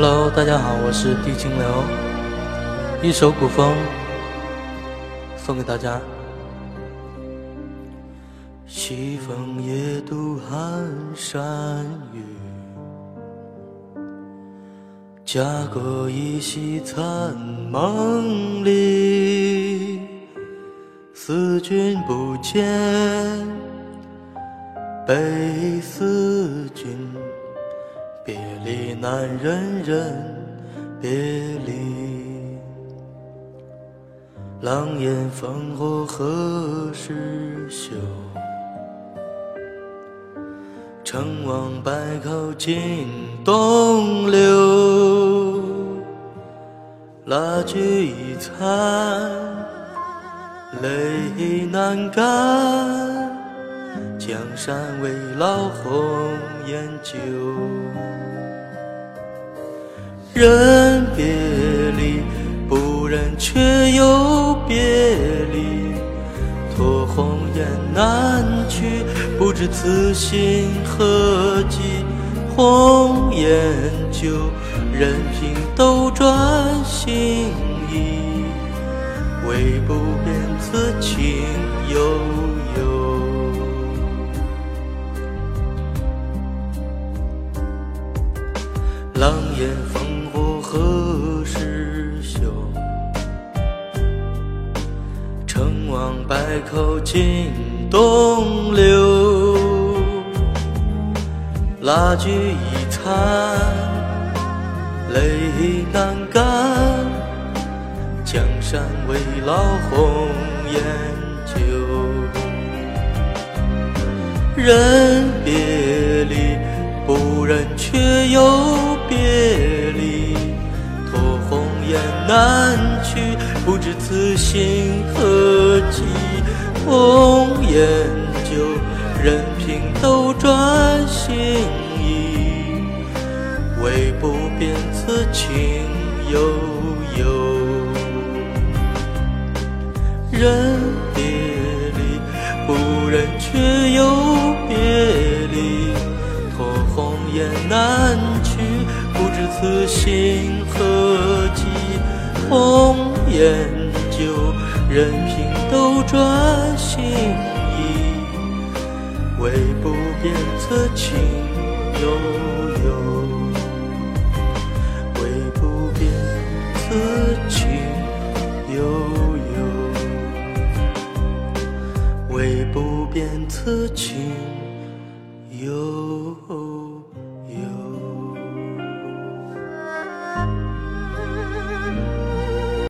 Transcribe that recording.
Hello，大家好，我是地清流，一首古风送给大家。西风夜渡寒山雨，家国依稀残梦里，思君不见，悲思君。别离难忍忍，别离。狼烟烽火何时休？成王败寇尽东流。蜡炬已残，泪难干。江山未老，红颜旧。人别离，不忍却又别离。托鸿雁南去，不知此心何寄。红颜旧，任凭斗转星移，唯不变此情悠狼烟烽火。何时休？成王败寇尽东流。蜡炬已残，泪难干。江山未老，红颜旧。人别离，不忍却又难去，不知此心何寄。红颜旧，任凭斗转星移，唯不变此情悠悠。人别离，不忍却又别离。托鸿雁南去，不知此心何。红颜旧，任凭斗转星移，唯不变此情悠悠，唯不变此情悠悠，唯不变此情悠。